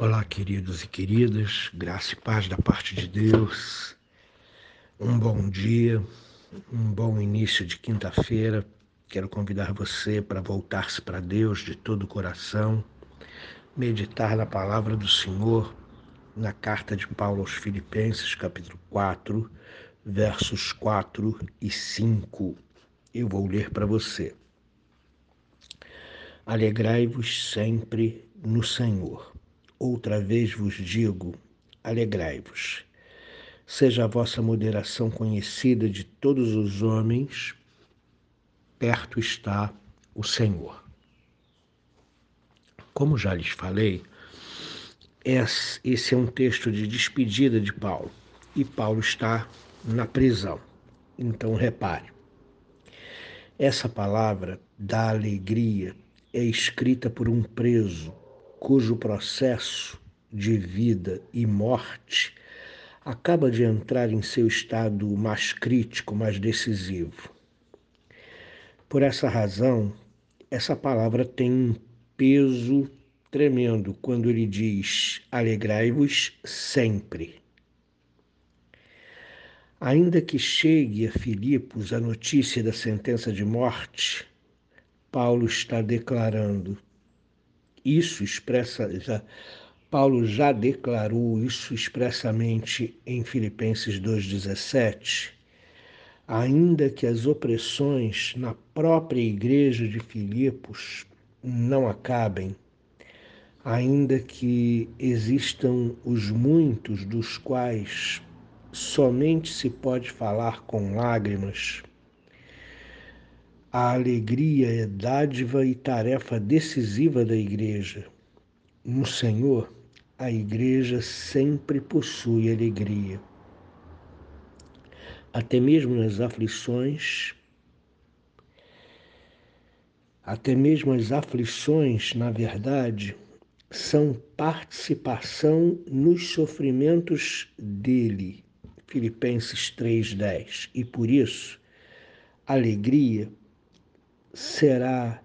Olá, queridos e queridas, graça e paz da parte de Deus. Um bom dia, um bom início de quinta-feira. Quero convidar você para voltar-se para Deus de todo o coração, meditar na palavra do Senhor, na carta de Paulo aos Filipenses, capítulo 4, versos 4 e 5. Eu vou ler para você. Alegrai-vos sempre no Senhor. Outra vez vos digo: alegrai-vos. Seja a vossa moderação conhecida de todos os homens, perto está o Senhor. Como já lhes falei, esse é um texto de despedida de Paulo e Paulo está na prisão. Então, repare, essa palavra da alegria é escrita por um preso cujo processo de vida e morte acaba de entrar em seu estado mais crítico, mais decisivo. Por essa razão, essa palavra tem um peso tremendo quando ele diz: alegrai-vos sempre. Ainda que chegue a Filipos a notícia da sentença de morte, Paulo está declarando. Isso expressa já Paulo já declarou isso expressamente em Filipenses 2:17. Ainda que as opressões na própria igreja de Filipos não acabem, ainda que existam os muitos dos quais somente se pode falar com lágrimas, a alegria é dádiva e tarefa decisiva da igreja. No Senhor, a igreja sempre possui alegria. Até mesmo nas aflições, até mesmo as aflições, na verdade, são participação nos sofrimentos dele. Filipenses 3:10. E por isso, alegria será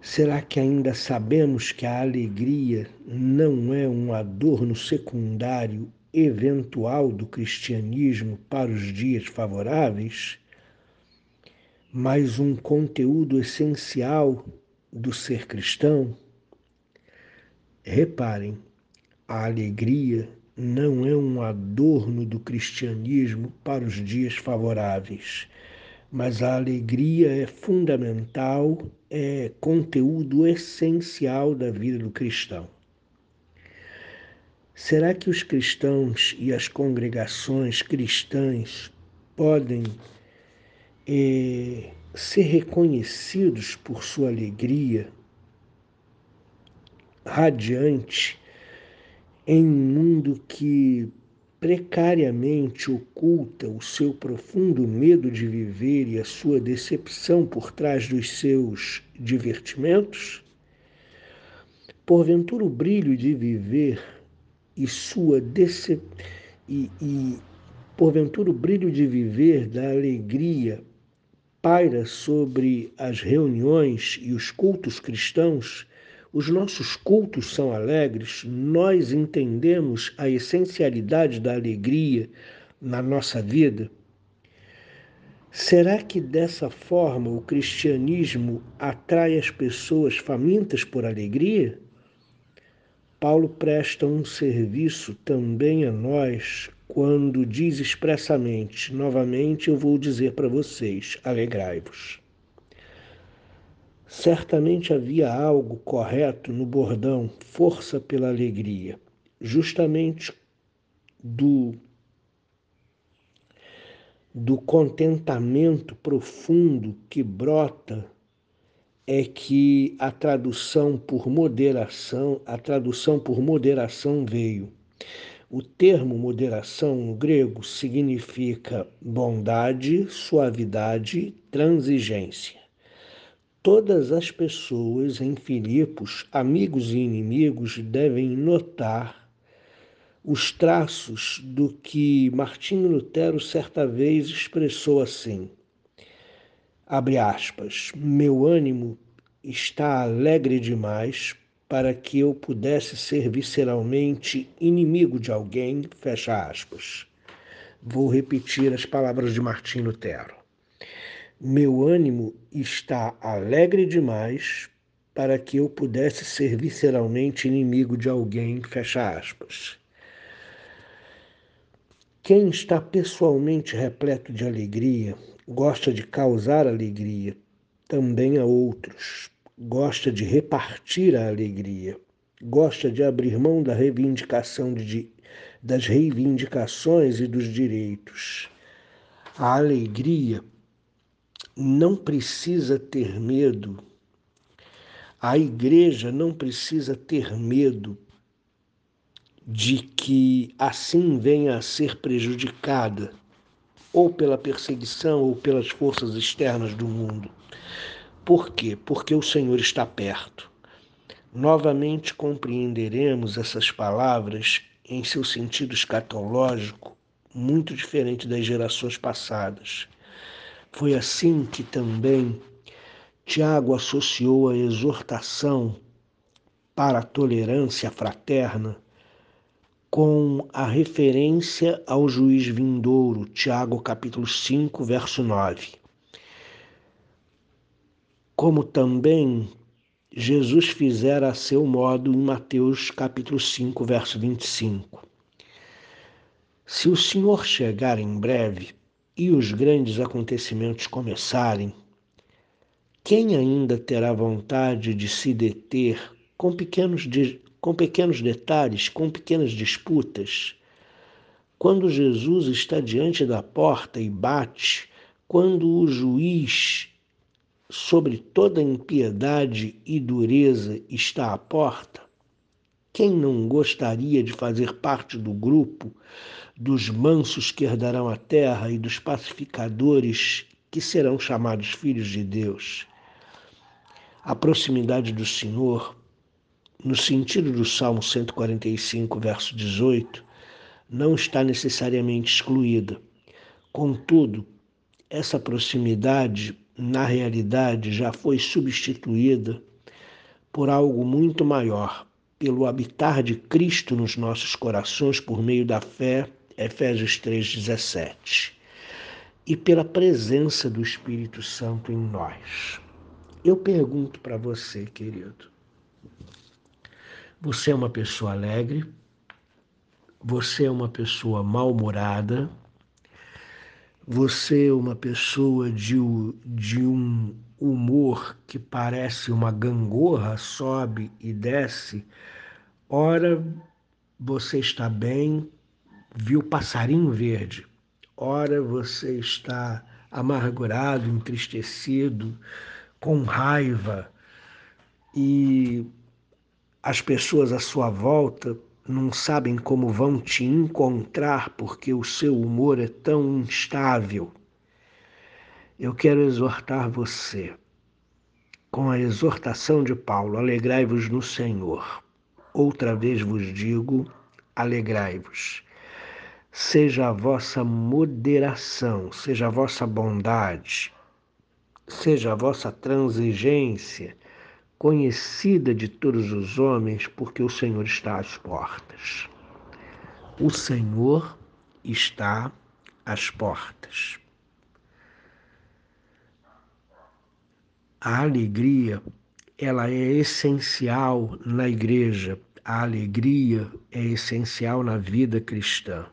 será que ainda sabemos que a alegria não é um adorno secundário eventual do cristianismo para os dias favoráveis, mas um conteúdo essencial do ser cristão? Reparem, a alegria não é um adorno do cristianismo para os dias favoráveis mas a alegria é fundamental, é conteúdo essencial da vida do cristão. Será que os cristãos e as congregações cristãs podem é, ser reconhecidos por sua alegria radiante em um mundo que precariamente oculta o seu profundo medo de viver e a sua decepção por trás dos seus divertimentos? Porventura o brilho de viver e sua decep... e, e porventura o brilho de viver da alegria paira sobre as reuniões e os cultos cristãos os nossos cultos são alegres, nós entendemos a essencialidade da alegria na nossa vida? Será que dessa forma o cristianismo atrai as pessoas famintas por alegria? Paulo presta um serviço também a nós quando diz expressamente: novamente eu vou dizer para vocês, alegrai-vos. Certamente havia algo correto no bordão Força pela Alegria, justamente do do contentamento profundo que brota é que a tradução por moderação, a tradução por moderação veio. O termo moderação no grego significa bondade, suavidade, transigência todas as pessoas em Filipos, amigos e inimigos, devem notar os traços do que Martinho Lutero certa vez expressou assim: abre aspas, meu ânimo está alegre demais para que eu pudesse ser visceralmente inimigo de alguém, fecha aspas. Vou repetir as palavras de Martim Lutero. Meu ânimo está alegre demais para que eu pudesse ser visceralmente inimigo de alguém, fecha aspas. Quem está pessoalmente repleto de alegria gosta de causar alegria também a outros, gosta de repartir a alegria, gosta de abrir mão da reivindicação de, das reivindicações e dos direitos. A alegria não precisa ter medo, a igreja não precisa ter medo de que assim venha a ser prejudicada, ou pela perseguição ou pelas forças externas do mundo. Por quê? Porque o Senhor está perto. Novamente compreenderemos essas palavras em seu sentido escatológico, muito diferente das gerações passadas. Foi assim que também Tiago associou a exortação para a tolerância fraterna com a referência ao juiz vindouro, Tiago capítulo 5, verso 9. Como também Jesus fizera a seu modo em Mateus capítulo 5, verso 25. Se o Senhor chegar em breve e os grandes acontecimentos começarem, quem ainda terá vontade de se deter com pequenos de com pequenos detalhes, com pequenas disputas. Quando Jesus está diante da porta e bate, quando o juiz sobre toda impiedade e dureza está à porta, quem não gostaria de fazer parte do grupo dos mansos que herdarão a terra e dos pacificadores que serão chamados filhos de Deus? A proximidade do Senhor no sentido do Salmo 145, verso 18, não está necessariamente excluída. Contudo, essa proximidade, na realidade, já foi substituída por algo muito maior, pelo habitar de Cristo nos nossos corações por meio da fé, Efésios 3,17, e pela presença do Espírito Santo em nós. Eu pergunto para você, querido, você é uma pessoa alegre, você é uma pessoa mal-humorada, você é uma pessoa de, de um humor que parece uma gangorra, sobe e desce. Ora, você está bem, viu passarinho verde. Ora, você está amargurado, entristecido, com raiva e as pessoas à sua volta não sabem como vão te encontrar porque o seu humor é tão instável. Eu quero exortar você com a exortação de Paulo: alegrai-vos no Senhor. Outra vez vos digo: alegrai-vos. Seja a vossa moderação, seja a vossa bondade, seja a vossa transigência conhecida de todos os homens, porque o Senhor está às portas. O Senhor está às portas. A alegria, ela é essencial na igreja. A alegria é essencial na vida cristã.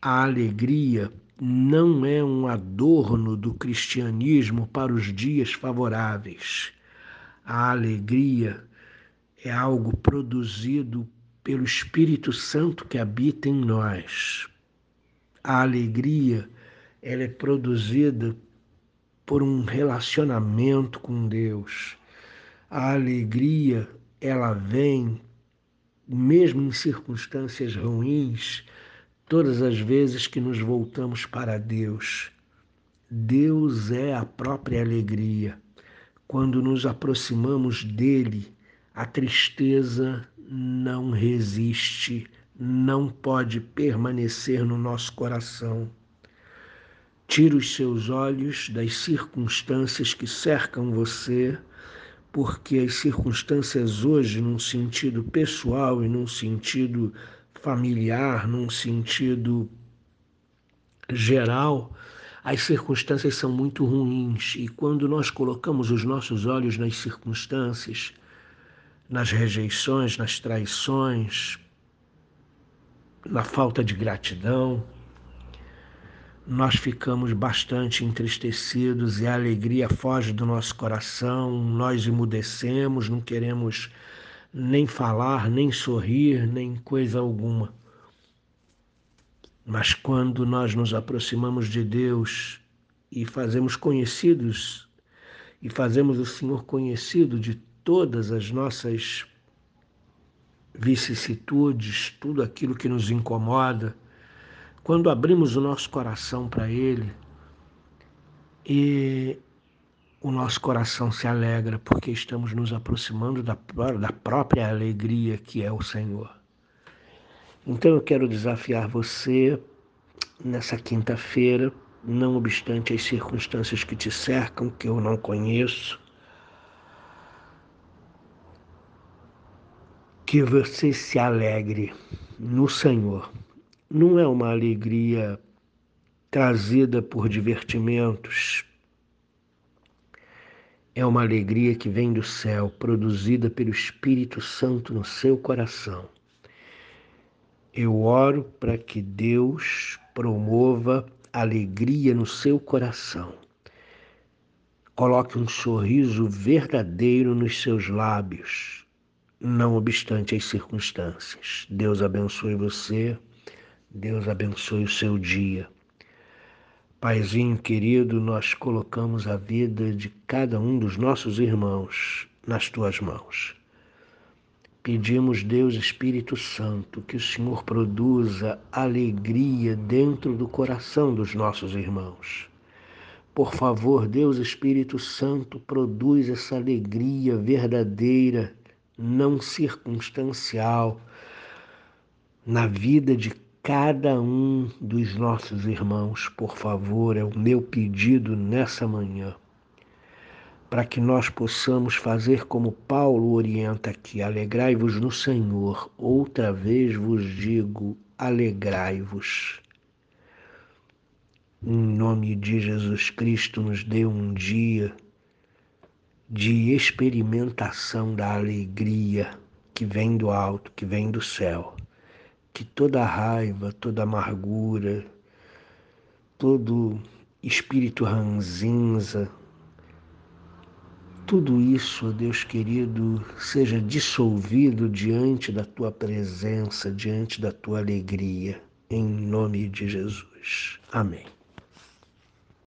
A alegria não é um adorno do cristianismo para os dias favoráveis a alegria é algo produzido pelo Espírito Santo que habita em nós. A alegria ela é produzida por um relacionamento com Deus. A alegria ela vem mesmo em circunstâncias ruins, todas as vezes que nos voltamos para Deus. Deus é a própria alegria. Quando nos aproximamos dele, a tristeza não resiste, não pode permanecer no nosso coração. Tira os seus olhos das circunstâncias que cercam você, porque as circunstâncias hoje, num sentido pessoal e num sentido familiar, num sentido geral, as circunstâncias são muito ruins e quando nós colocamos os nossos olhos nas circunstâncias, nas rejeições, nas traições, na falta de gratidão, nós ficamos bastante entristecidos e a alegria foge do nosso coração, nós emudecemos, não queremos nem falar, nem sorrir, nem coisa alguma. Mas quando nós nos aproximamos de Deus e fazemos conhecidos e fazemos o Senhor conhecido de todas as nossas vicissitudes, tudo aquilo que nos incomoda, quando abrimos o nosso coração para Ele, e o nosso coração se alegra porque estamos nos aproximando da, da própria alegria que é o Senhor. Então eu quero desafiar você nessa quinta-feira, não obstante as circunstâncias que te cercam, que eu não conheço, que você se alegre no Senhor. Não é uma alegria trazida por divertimentos, é uma alegria que vem do céu, produzida pelo Espírito Santo no seu coração. Eu oro para que Deus promova alegria no seu coração. Coloque um sorriso verdadeiro nos seus lábios, não obstante as circunstâncias. Deus abençoe você, Deus abençoe o seu dia. Paizinho querido, nós colocamos a vida de cada um dos nossos irmãos nas tuas mãos. Pedimos, Deus Espírito Santo, que o Senhor produza alegria dentro do coração dos nossos irmãos. Por favor, Deus Espírito Santo, produz essa alegria verdadeira, não circunstancial, na vida de cada um dos nossos irmãos. Por favor, é o meu pedido nessa manhã para que nós possamos fazer como Paulo orienta aqui: alegrai-vos no Senhor. Outra vez vos digo: alegrai-vos. Em nome de Jesus Cristo, nos dê um dia de experimentação da alegria que vem do alto, que vem do céu. Que toda raiva, toda amargura, todo espírito ranzinza, tudo isso, Deus querido, seja dissolvido diante da tua presença, diante da tua alegria, em nome de Jesus. Amém.